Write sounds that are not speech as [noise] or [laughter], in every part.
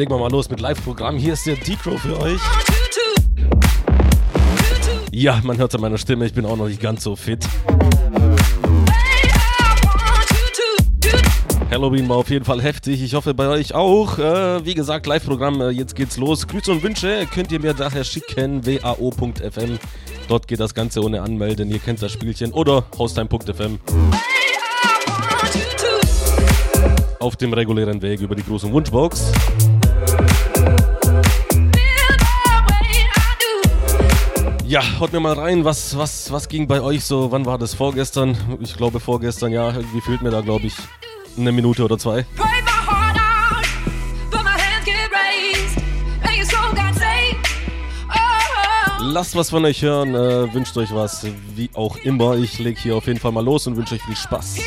Legen wir mal los mit Live-Programm. Hier ist der D-Crow für euch. Ja, man hört an meiner Stimme, ich bin auch noch nicht ganz so fit. Halloween war auf jeden Fall heftig. Ich hoffe bei euch auch. Äh, wie gesagt, Live-Programm, äh, jetzt geht's los. Grüße und Wünsche könnt ihr mir daher schicken. wao.fm. Dort geht das Ganze ohne Anmelden. Ihr kennt das Spielchen. Oder haustime.fm. Auf dem regulären Weg über die große Wunschbox. Ja, haut mir mal rein, was, was, was ging bei euch so? Wann war das? Vorgestern? Ich glaube vorgestern, ja. Irgendwie fehlt mir da, glaube ich, eine Minute oder zwei. Lasst was von euch hören, äh, wünscht euch was, wie auch immer. Ich lege hier auf jeden Fall mal los und wünsche euch viel Spaß.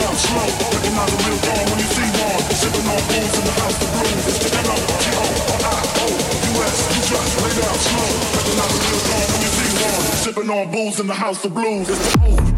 slow. Recognize a real dawn when you see one. Sipping on booze in the house, the up. Just slow. Real dawn when you see one. Sipping on booze in the house, of blues is the old.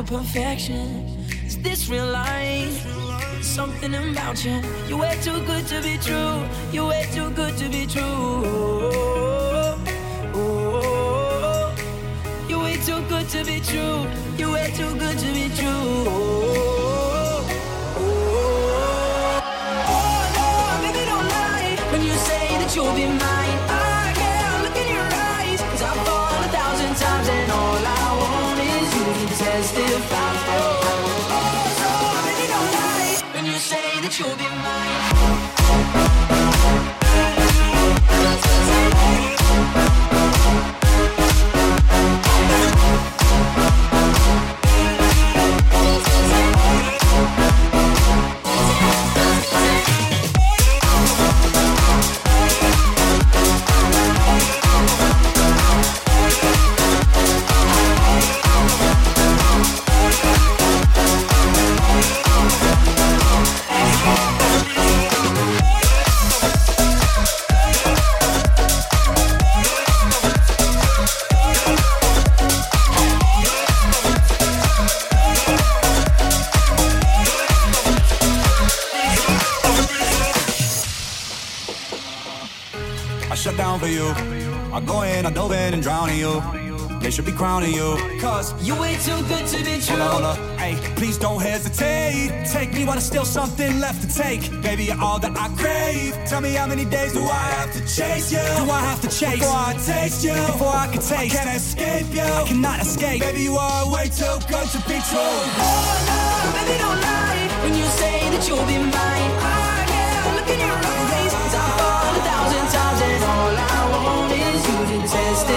Perfection. Is this real life? Something about you. You're way too good to be true. You're way too good to be true. You're way too good to be true. You're way too good to be true. Something left to take. Baby, you're all that I crave. Tell me how many days do I have to chase you? Do I have to chase before I taste you? Before I can taste, I can't escape you. I cannot escape. Baby, you are way too good to be true. Oh no, baby, don't lie when you say that you'll be mine. I can't look in your eyes. I've fallen a thousand times and all I want is you to testify. Oh,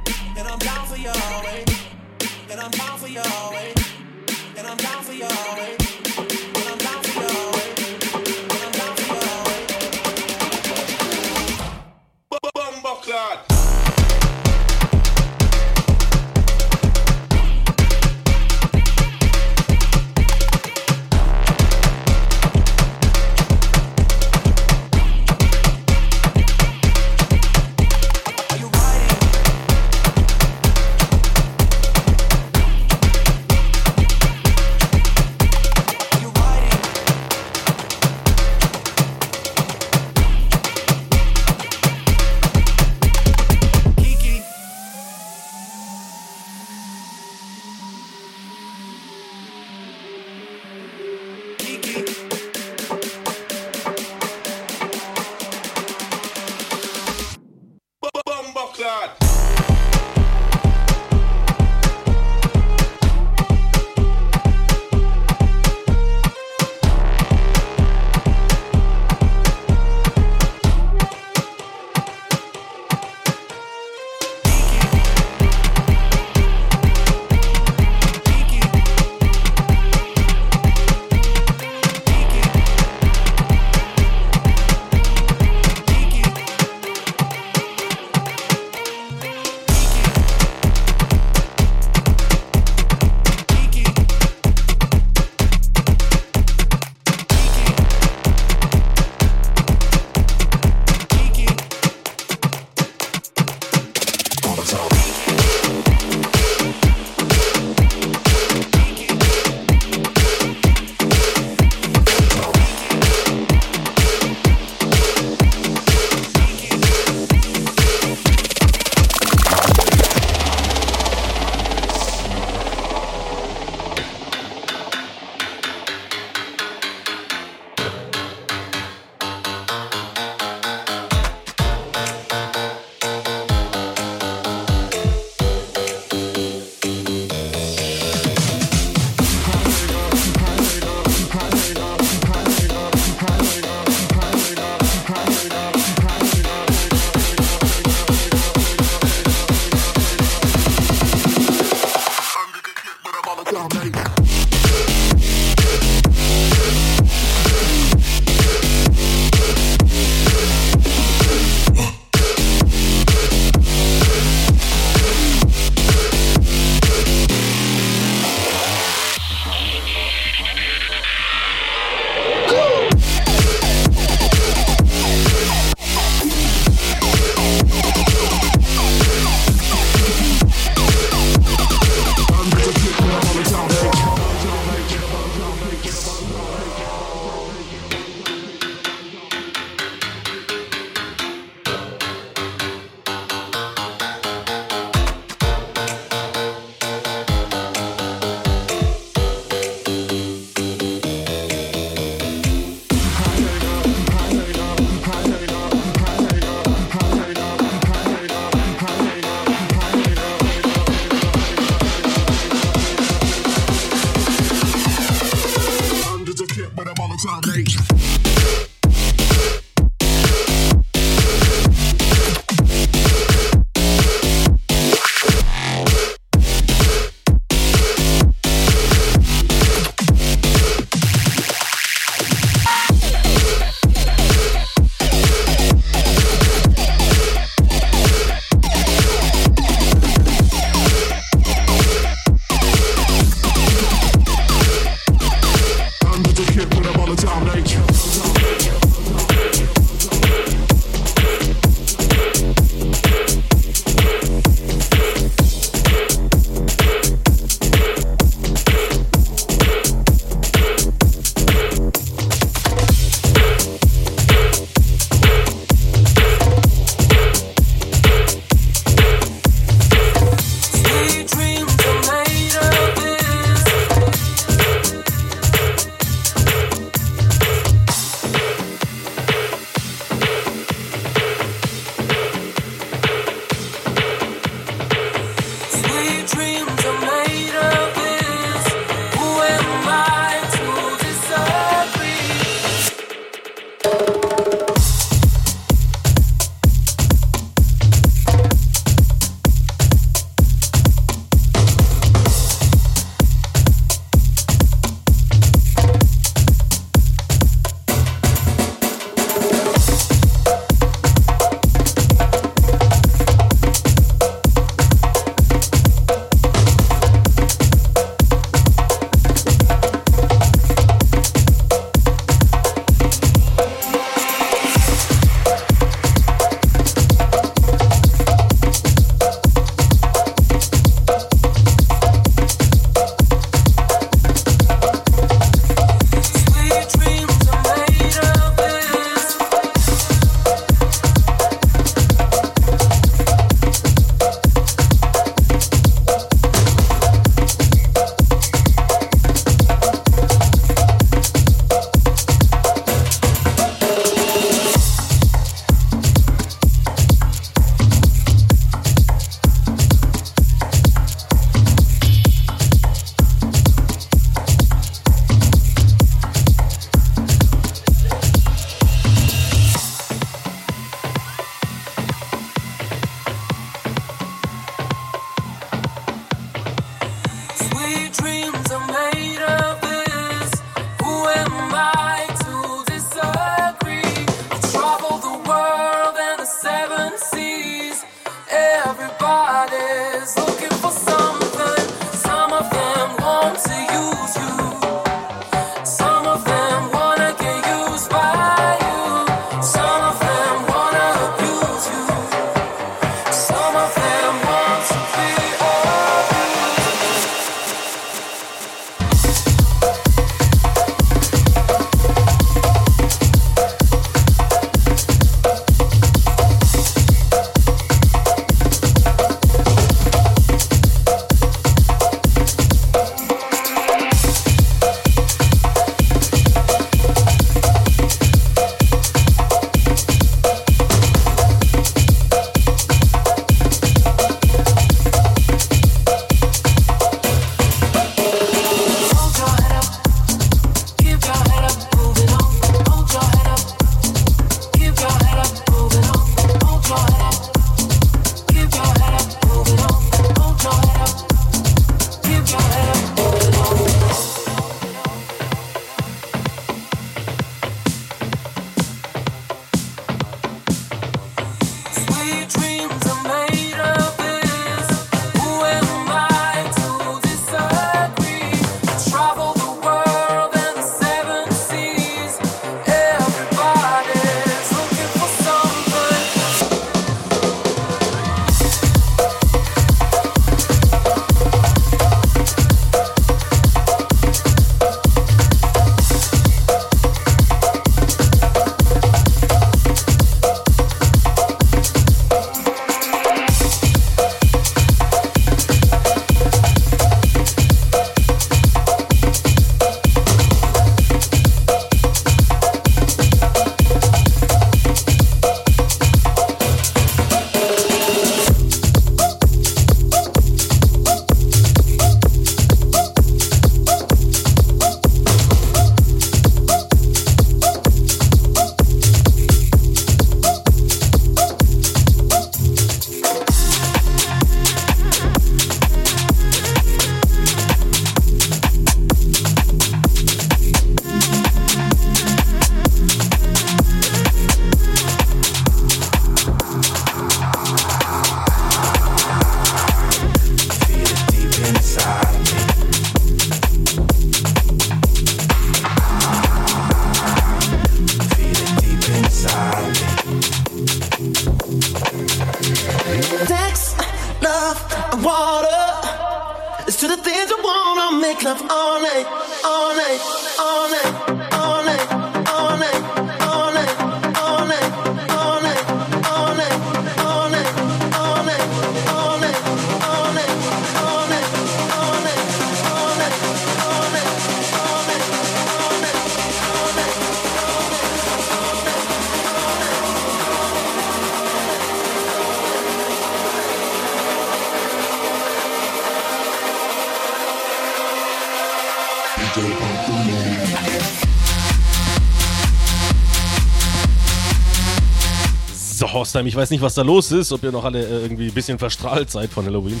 Horstheim, ich weiß nicht, was da los ist, ob ihr noch alle äh, irgendwie ein bisschen verstrahlt seid von Halloween.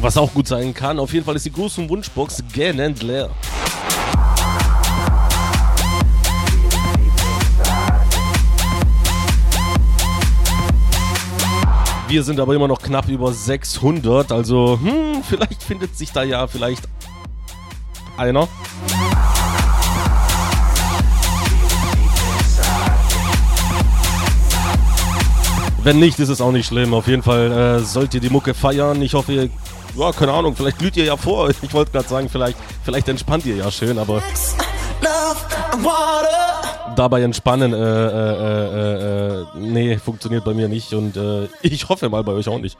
Was auch gut sein kann, auf jeden Fall ist die große Wunschbox gähnend leer. Wir sind aber immer noch knapp über 600, also hm, vielleicht findet sich da ja vielleicht einer. Wenn nicht, ist es auch nicht schlimm. Auf jeden Fall äh, sollt ihr die Mucke feiern. Ich hoffe, ihr, ja, keine Ahnung, vielleicht glüht ihr ja vor. [laughs] Ich wollte gerade sagen, vielleicht, vielleicht entspannt ihr ja schön, aber dabei entspannen, äh, äh, äh, äh, nee, funktioniert bei mir nicht und äh, ich hoffe mal bei euch auch nicht.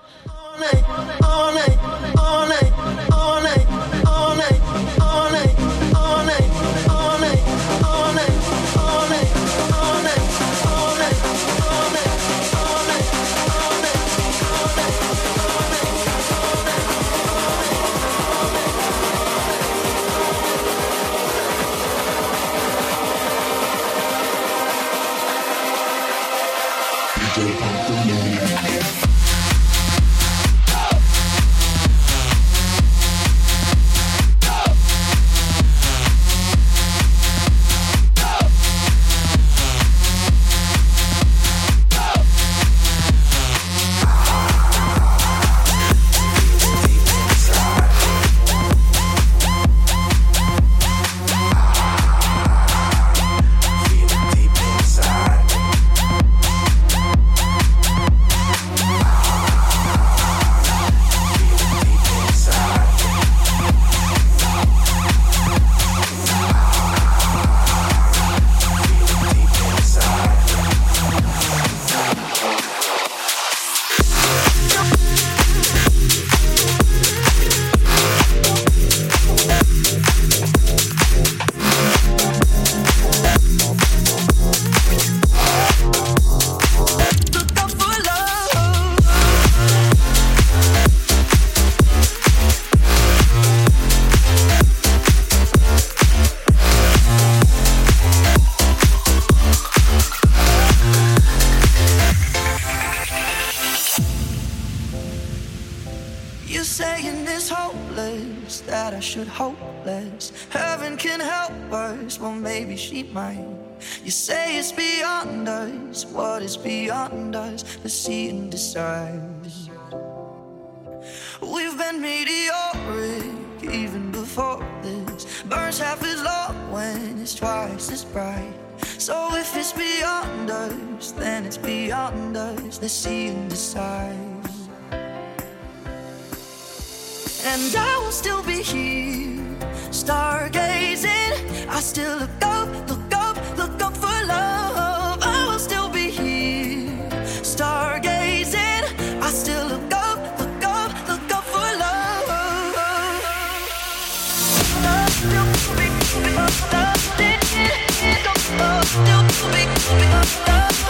Before this. Burns half as long when it's twice as bright. So if it's beyond us, then it's beyond us. Let's see and decide. And I will still be here, stargazing. I still look up, look up, look up for love. I will still be here, stargazing. I still look love, love, love, love, love, love, love, love, love,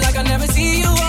like I never see you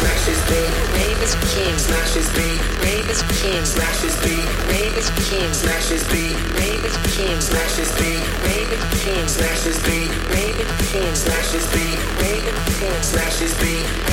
smashes beat. Rave is king. Smashes beat. Rave is king. Smashes beat. Rave is king. Smashes beat. Rave is king. Smashes beat. Rave is king. Smashes beat. Rave is king. Smashes beat. Rave is king. Smashes beat.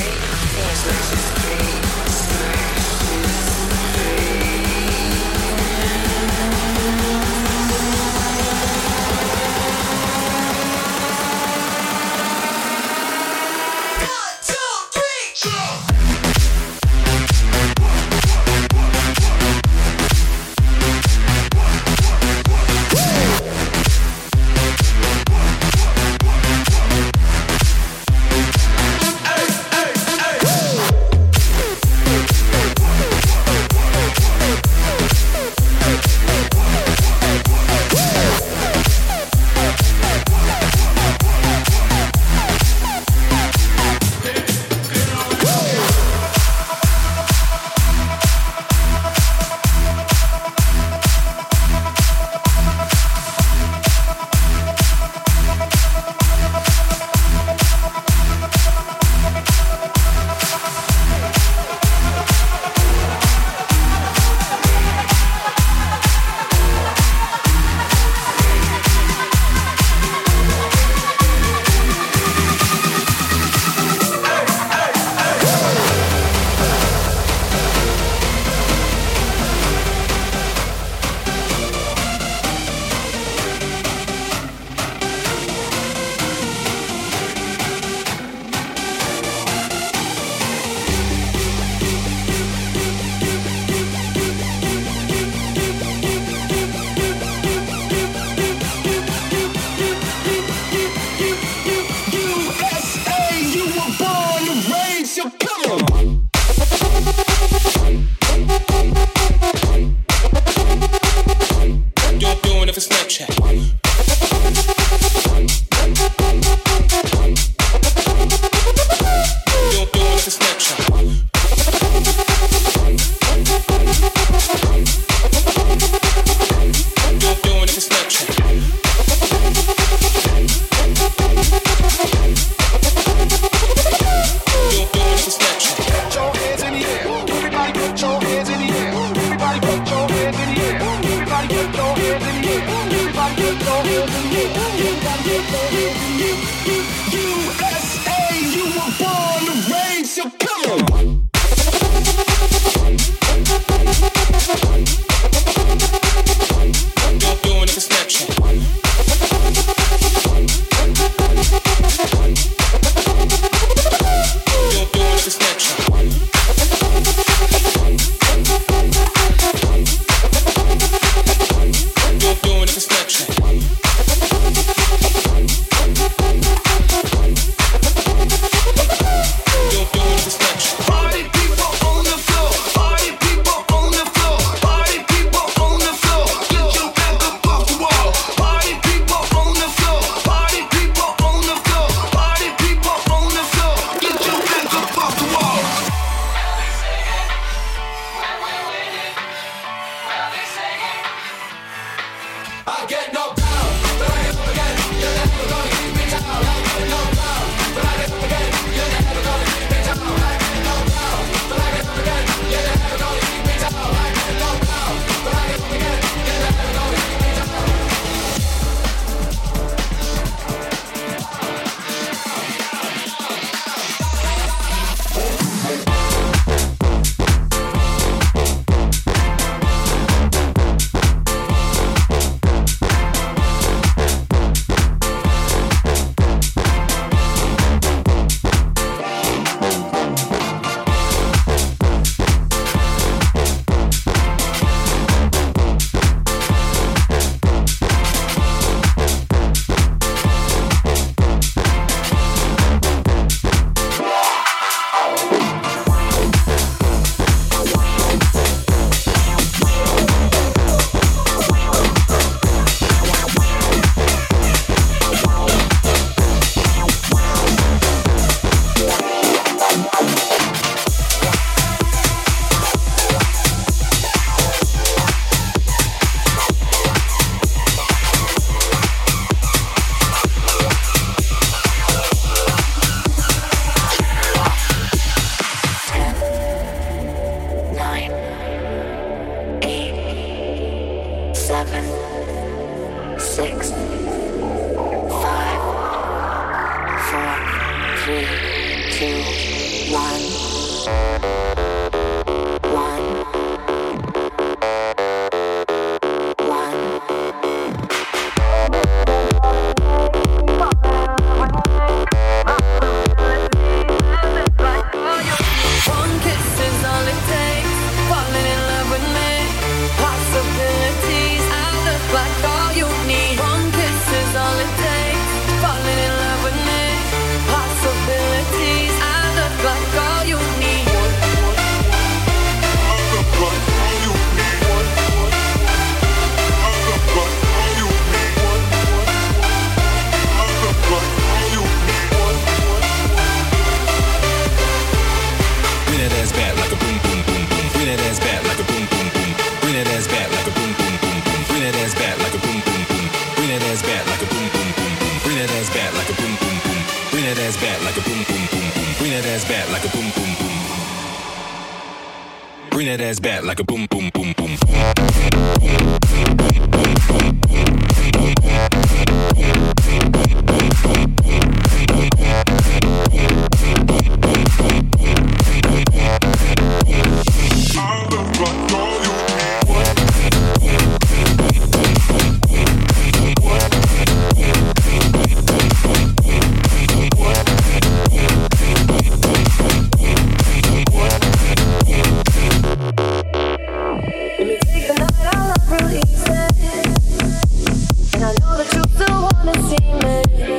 One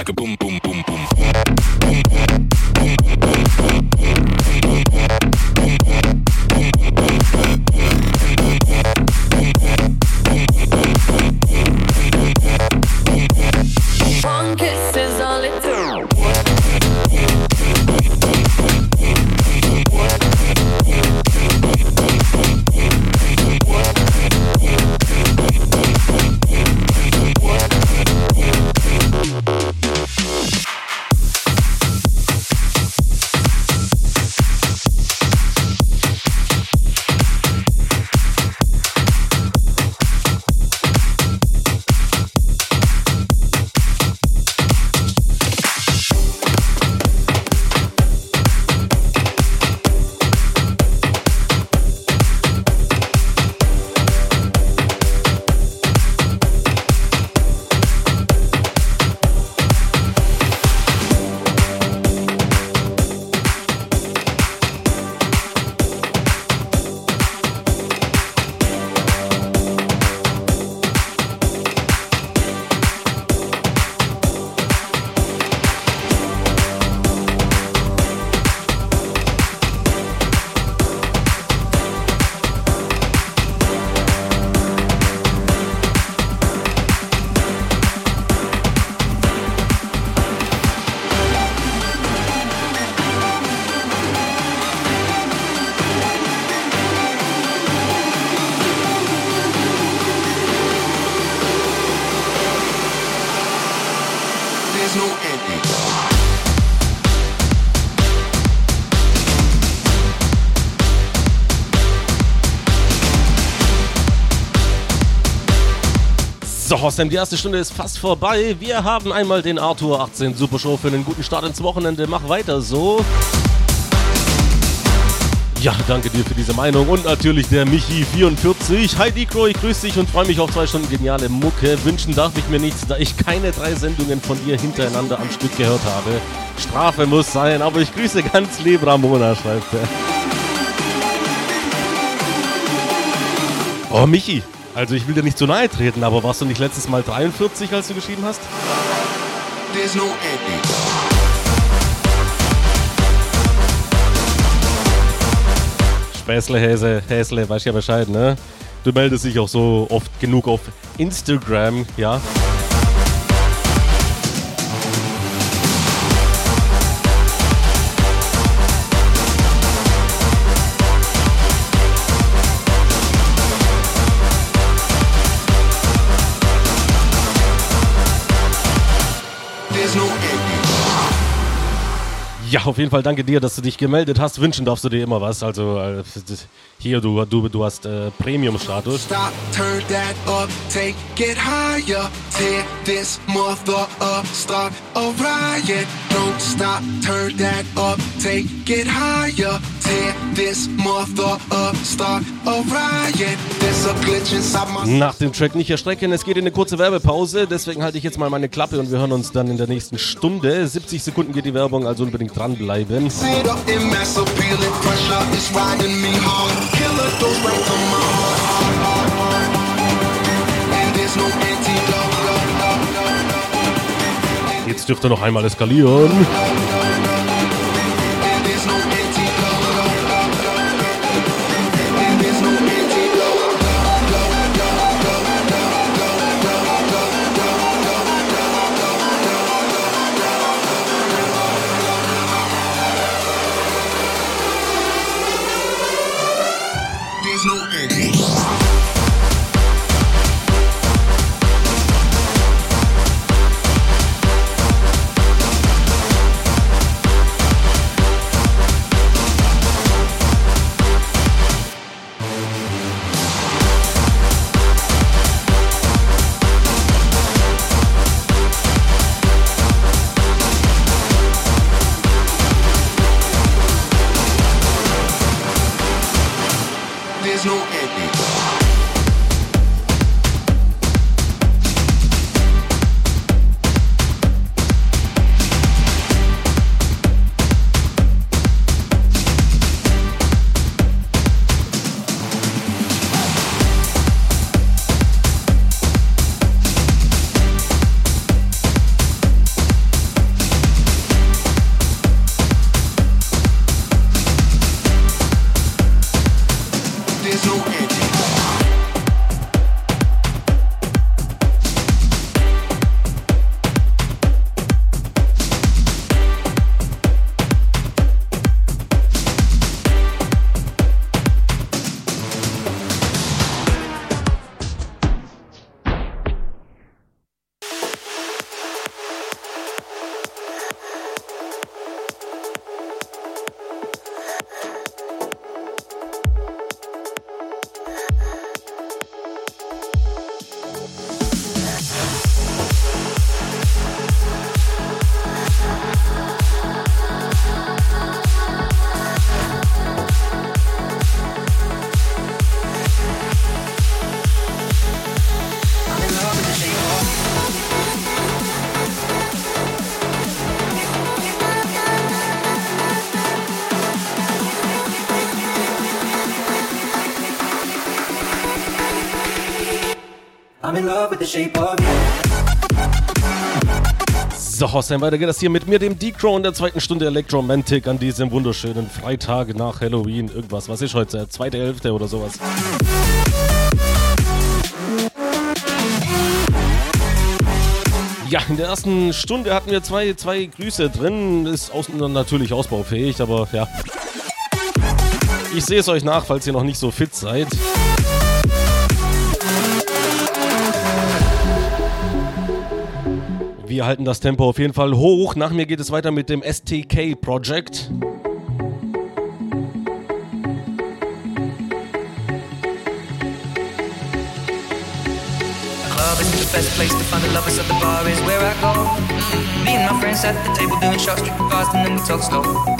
like a boom. So, die erste Stunde ist fast vorbei. Wir haben einmal den Arthur 18 Super Show für einen guten Start ins Wochenende. Mach weiter so. Ja, danke dir für diese Meinung und natürlich der Michi44. Hi Dicro, ich grüße dich und freue mich auf zwei Stunden geniale Mucke. Wünschen darf ich mir nichts, da ich keine drei Sendungen von dir hintereinander am Stück gehört habe. Strafe muss sein, aber ich grüße ganz lieb Ramona, schreibt er. Oh, Michi, also ich will dir nicht zu nahe treten, aber warst du nicht letztes Mal 43, als du geschrieben hast? There's no ending. Späßle, Häse, Häsle, weißt ja Bescheid, ne? Du meldest dich auch so oft genug auf Instagram, ja? Ja, auf jeden Fall danke dir, dass du dich gemeldet hast. Wünschen darfst du dir immer was. Also äh, hier, du, du, du hast äh, Premium-Status. Nach dem Track nicht erstrecken, es geht in eine kurze Werbepause, deswegen halte ich jetzt mal meine Klappe und wir hören uns dann in der nächsten Stunde. 70 Sekunden geht die Werbung, also unbedingt dranbleiben. Jetzt dürfte noch einmal eskalieren. So, Hossam, weiter geht das hier mit mir, dem D-Crow in der zweiten Stunde Electromantic an diesem wunderschönen Freitag nach Halloween. Irgendwas, was ist heute? Zweite Hälfte oder sowas? Ja, in der ersten Stunde hatten wir zwei, zwei Grüße drin. Ist aus, natürlich ausbaufähig, aber ja. Ich sehe es euch nach, falls ihr noch nicht so fit seid. Wir halten das Tempo auf jeden Fall hoch. Nach mir geht es weiter mit dem STK Project. best place to find the lovers at the bar is where I go. Mm -hmm. Me and my friends at the table doing shots, drinking fast, and then we talk slow.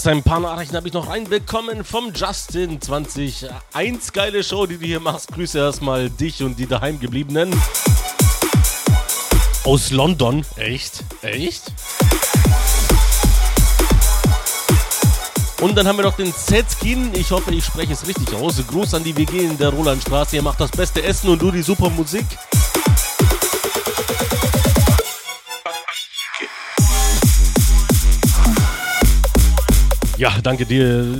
Aus ein paar Nachrichten habe ich noch reinbekommen vom Justin 20. Eins geile Show, die du hier machst. Grüße erstmal dich und die daheimgebliebenen. Aus London. Echt? Echt? Und dann haben wir noch den Zetskin. Ich hoffe, ich spreche es richtig aus. Gruß an die WG in der Rolandstraße. Ihr macht das beste Essen und du die super Musik. Ja, danke dir.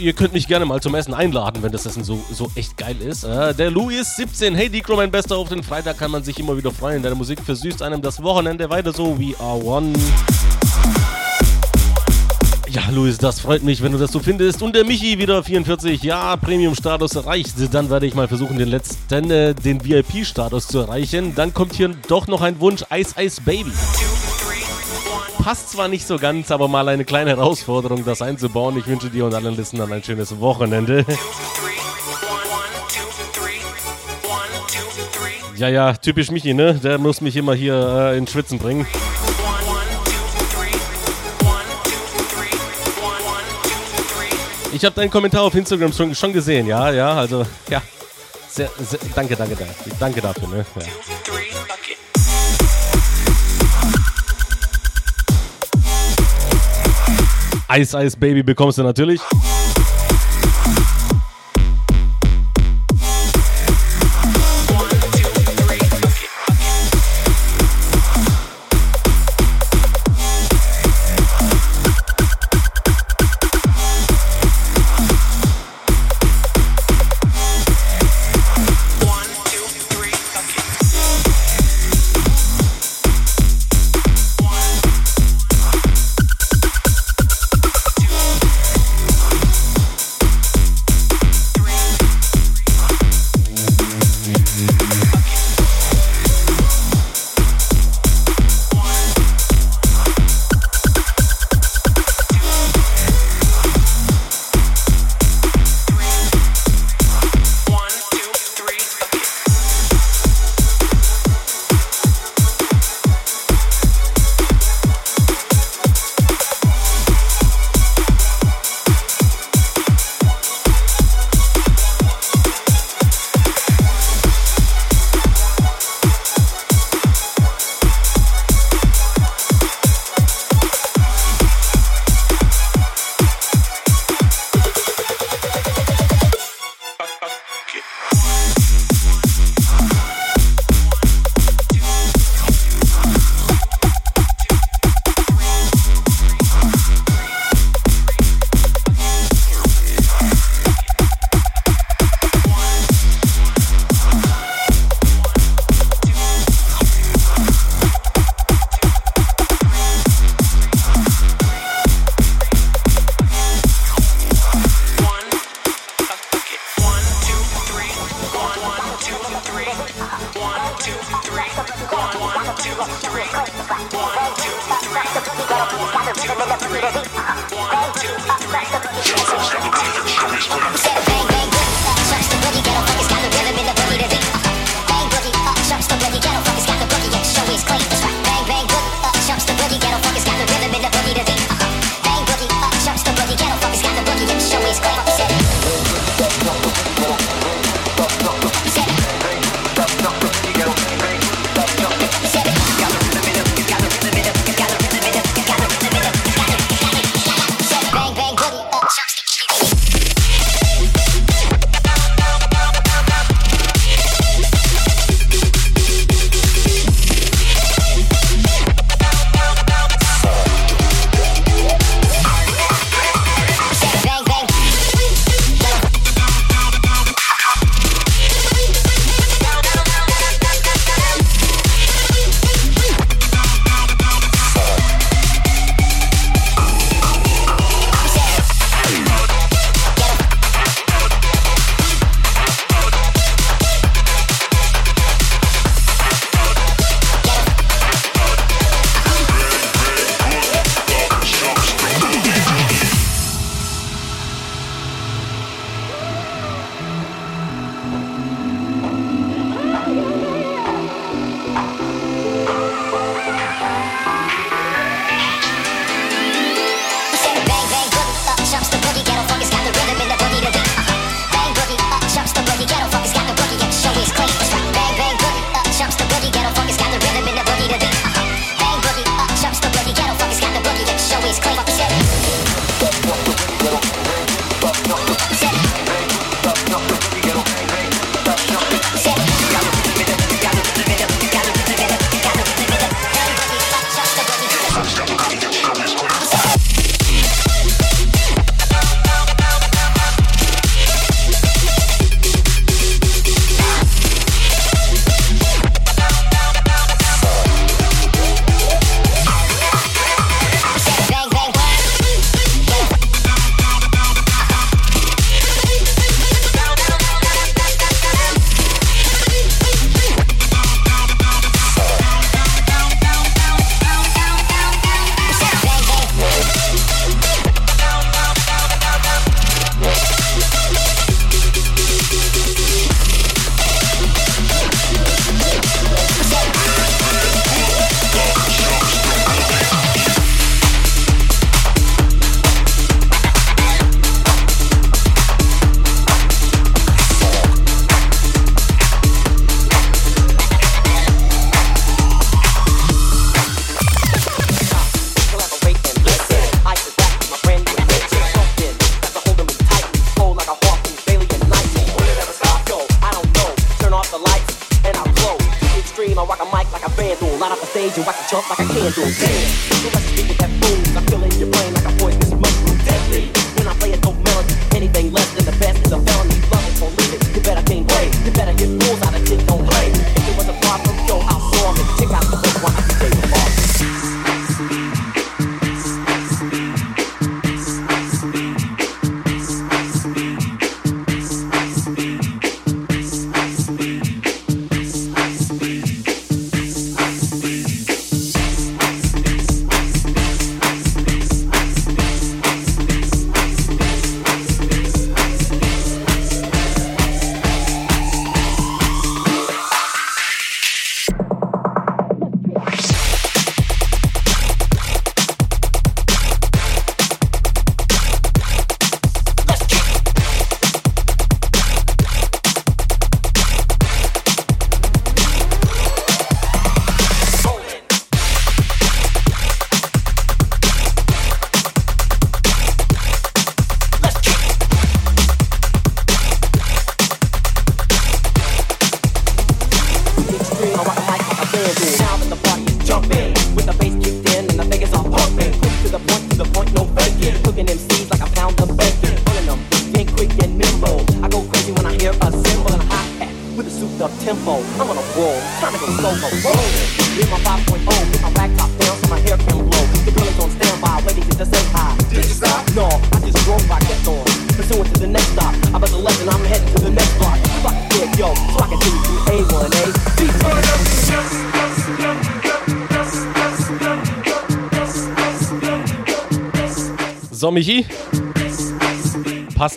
Ihr könnt mich gerne mal zum Essen einladen, wenn das Essen so, so echt geil ist. Äh, der Louis 17. Hey Decro, mein Bester. Auf den Freitag kann man sich immer wieder freuen. Deine Musik versüßt einem das Wochenende weiter so. We are one. Ja, Luis, das freut mich, wenn du das so findest. Und der Michi wieder 44. Ja, Premium-Status erreicht. Dann werde ich mal versuchen, den letzten, äh, den VIP-Status zu erreichen. Dann kommt hier doch noch ein Wunsch: Ice Ice Baby. Passt zwar nicht so ganz, aber mal eine kleine Herausforderung, das einzubauen. Ich wünsche dir und allen Listenern ein schönes Wochenende. Ja, ja, typisch Michi, ne? Der muss mich immer hier äh, ins Schwitzen bringen. Ich habe deinen Kommentar auf Instagram schon, schon gesehen, ja, ja, also, ja. Sehr, sehr, danke, danke, danke, danke dafür, ne? Ja. Ice Ice Baby bekommst du natürlich.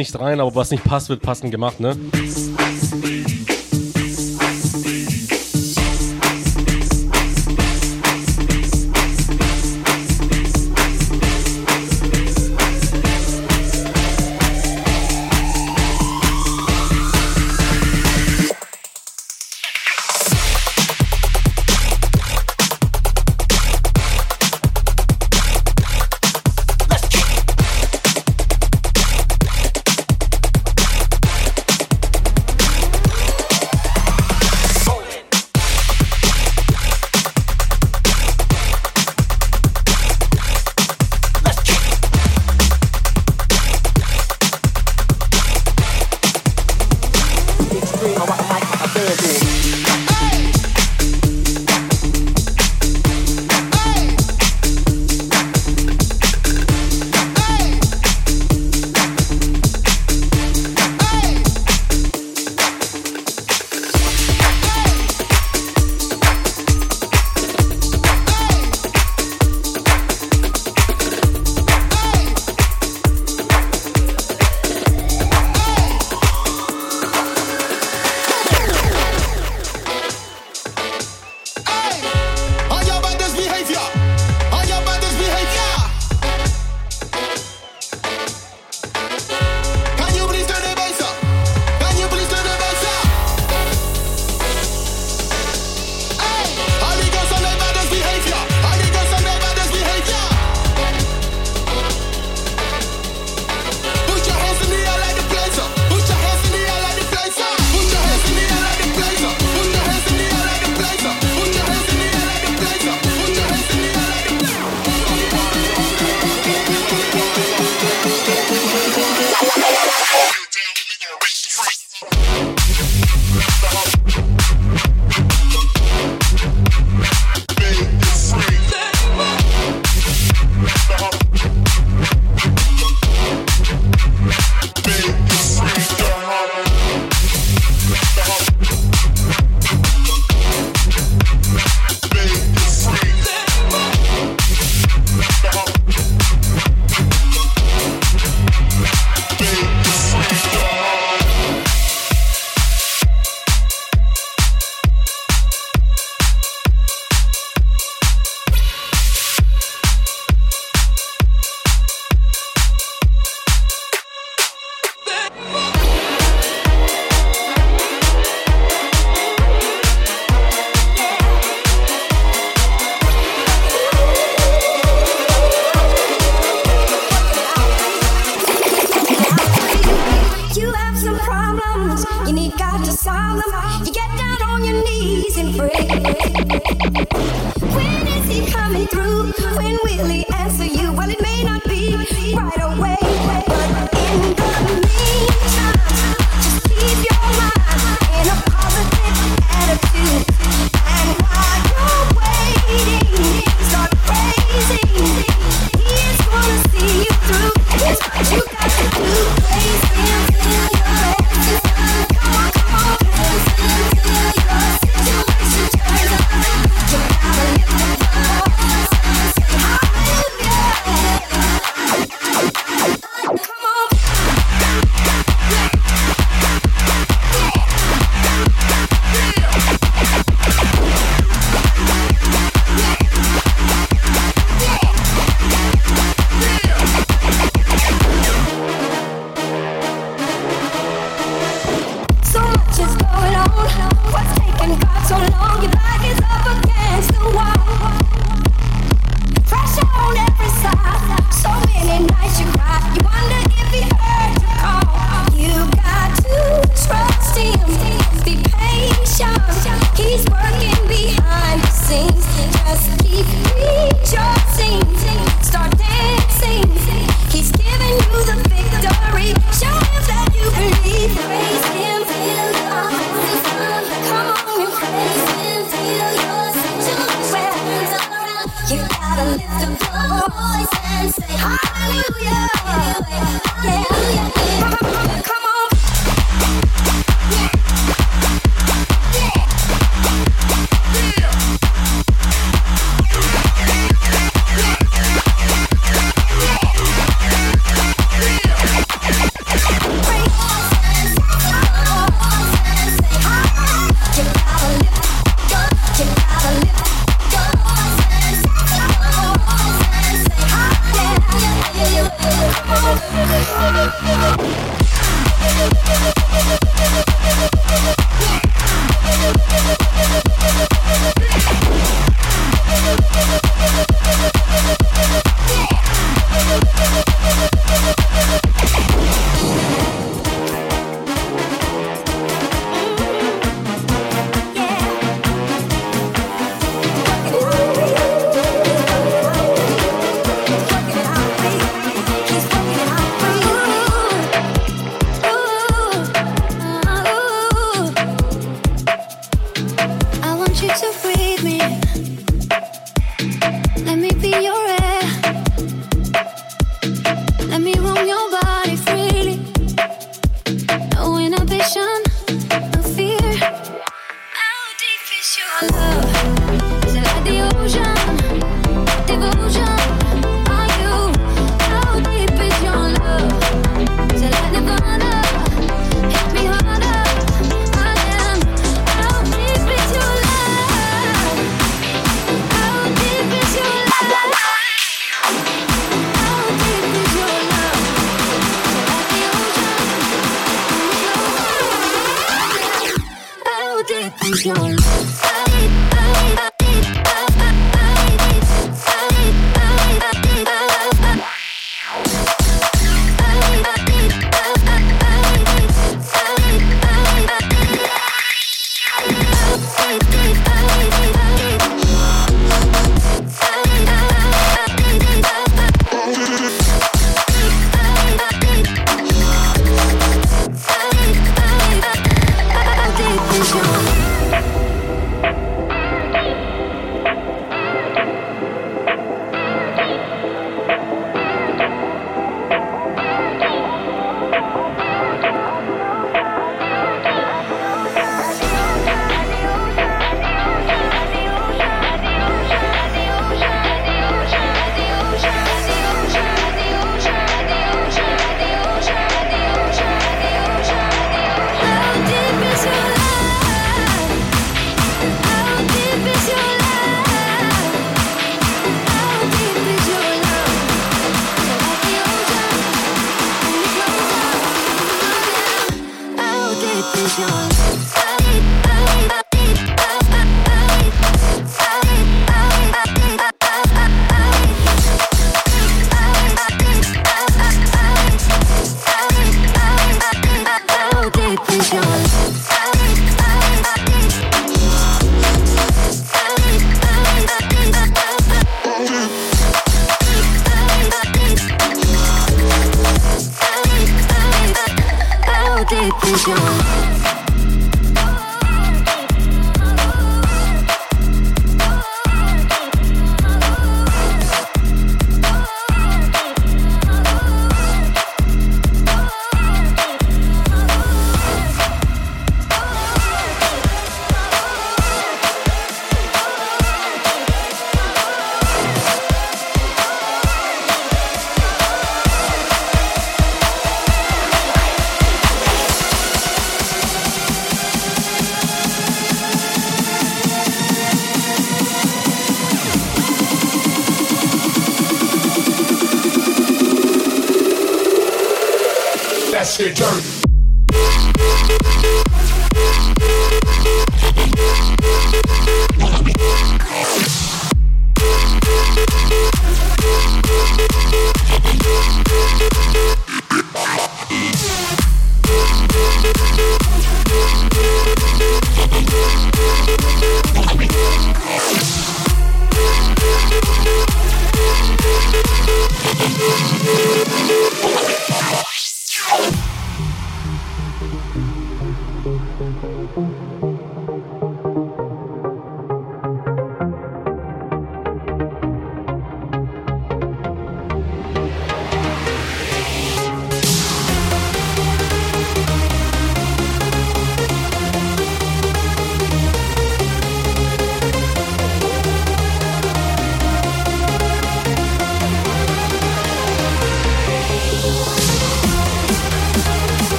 nicht rein, aber was nicht passt, wird passend gemacht, ne?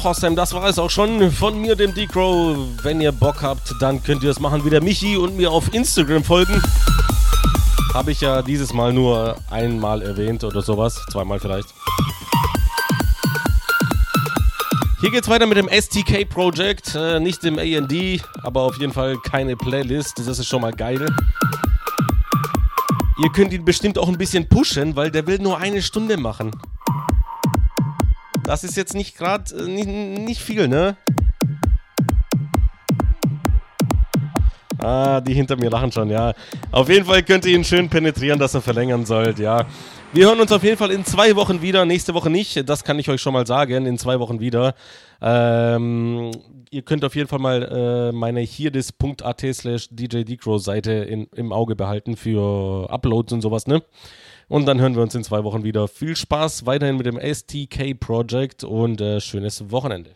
So, Hossam, das war es auch schon von mir, dem D-Crow. Wenn ihr Bock habt, dann könnt ihr es machen wie der Michi und mir auf Instagram folgen. Habe ich ja dieses Mal nur einmal erwähnt oder sowas. Zweimal vielleicht. Hier geht's weiter mit dem STK Project. Äh, nicht im AD, aber auf jeden Fall keine Playlist. Das ist schon mal geil. Ihr könnt ihn bestimmt auch ein bisschen pushen, weil der will nur eine Stunde machen. Das ist jetzt nicht gerade äh, nicht, nicht viel, ne? Ah, die hinter mir lachen schon, ja. Auf jeden Fall könnt ihr ihn schön penetrieren, dass er verlängern sollt, ja. Wir hören uns auf jeden Fall in zwei Wochen wieder. Nächste Woche nicht, das kann ich euch schon mal sagen. In zwei Wochen wieder. Ähm, ihr könnt auf jeden Fall mal äh, meine hierdis.at slash djdcrow Seite in, im Auge behalten für Uploads und sowas, ne? Und dann hören wir uns in zwei Wochen wieder. Viel Spaß weiterhin mit dem STK Project und äh, schönes Wochenende.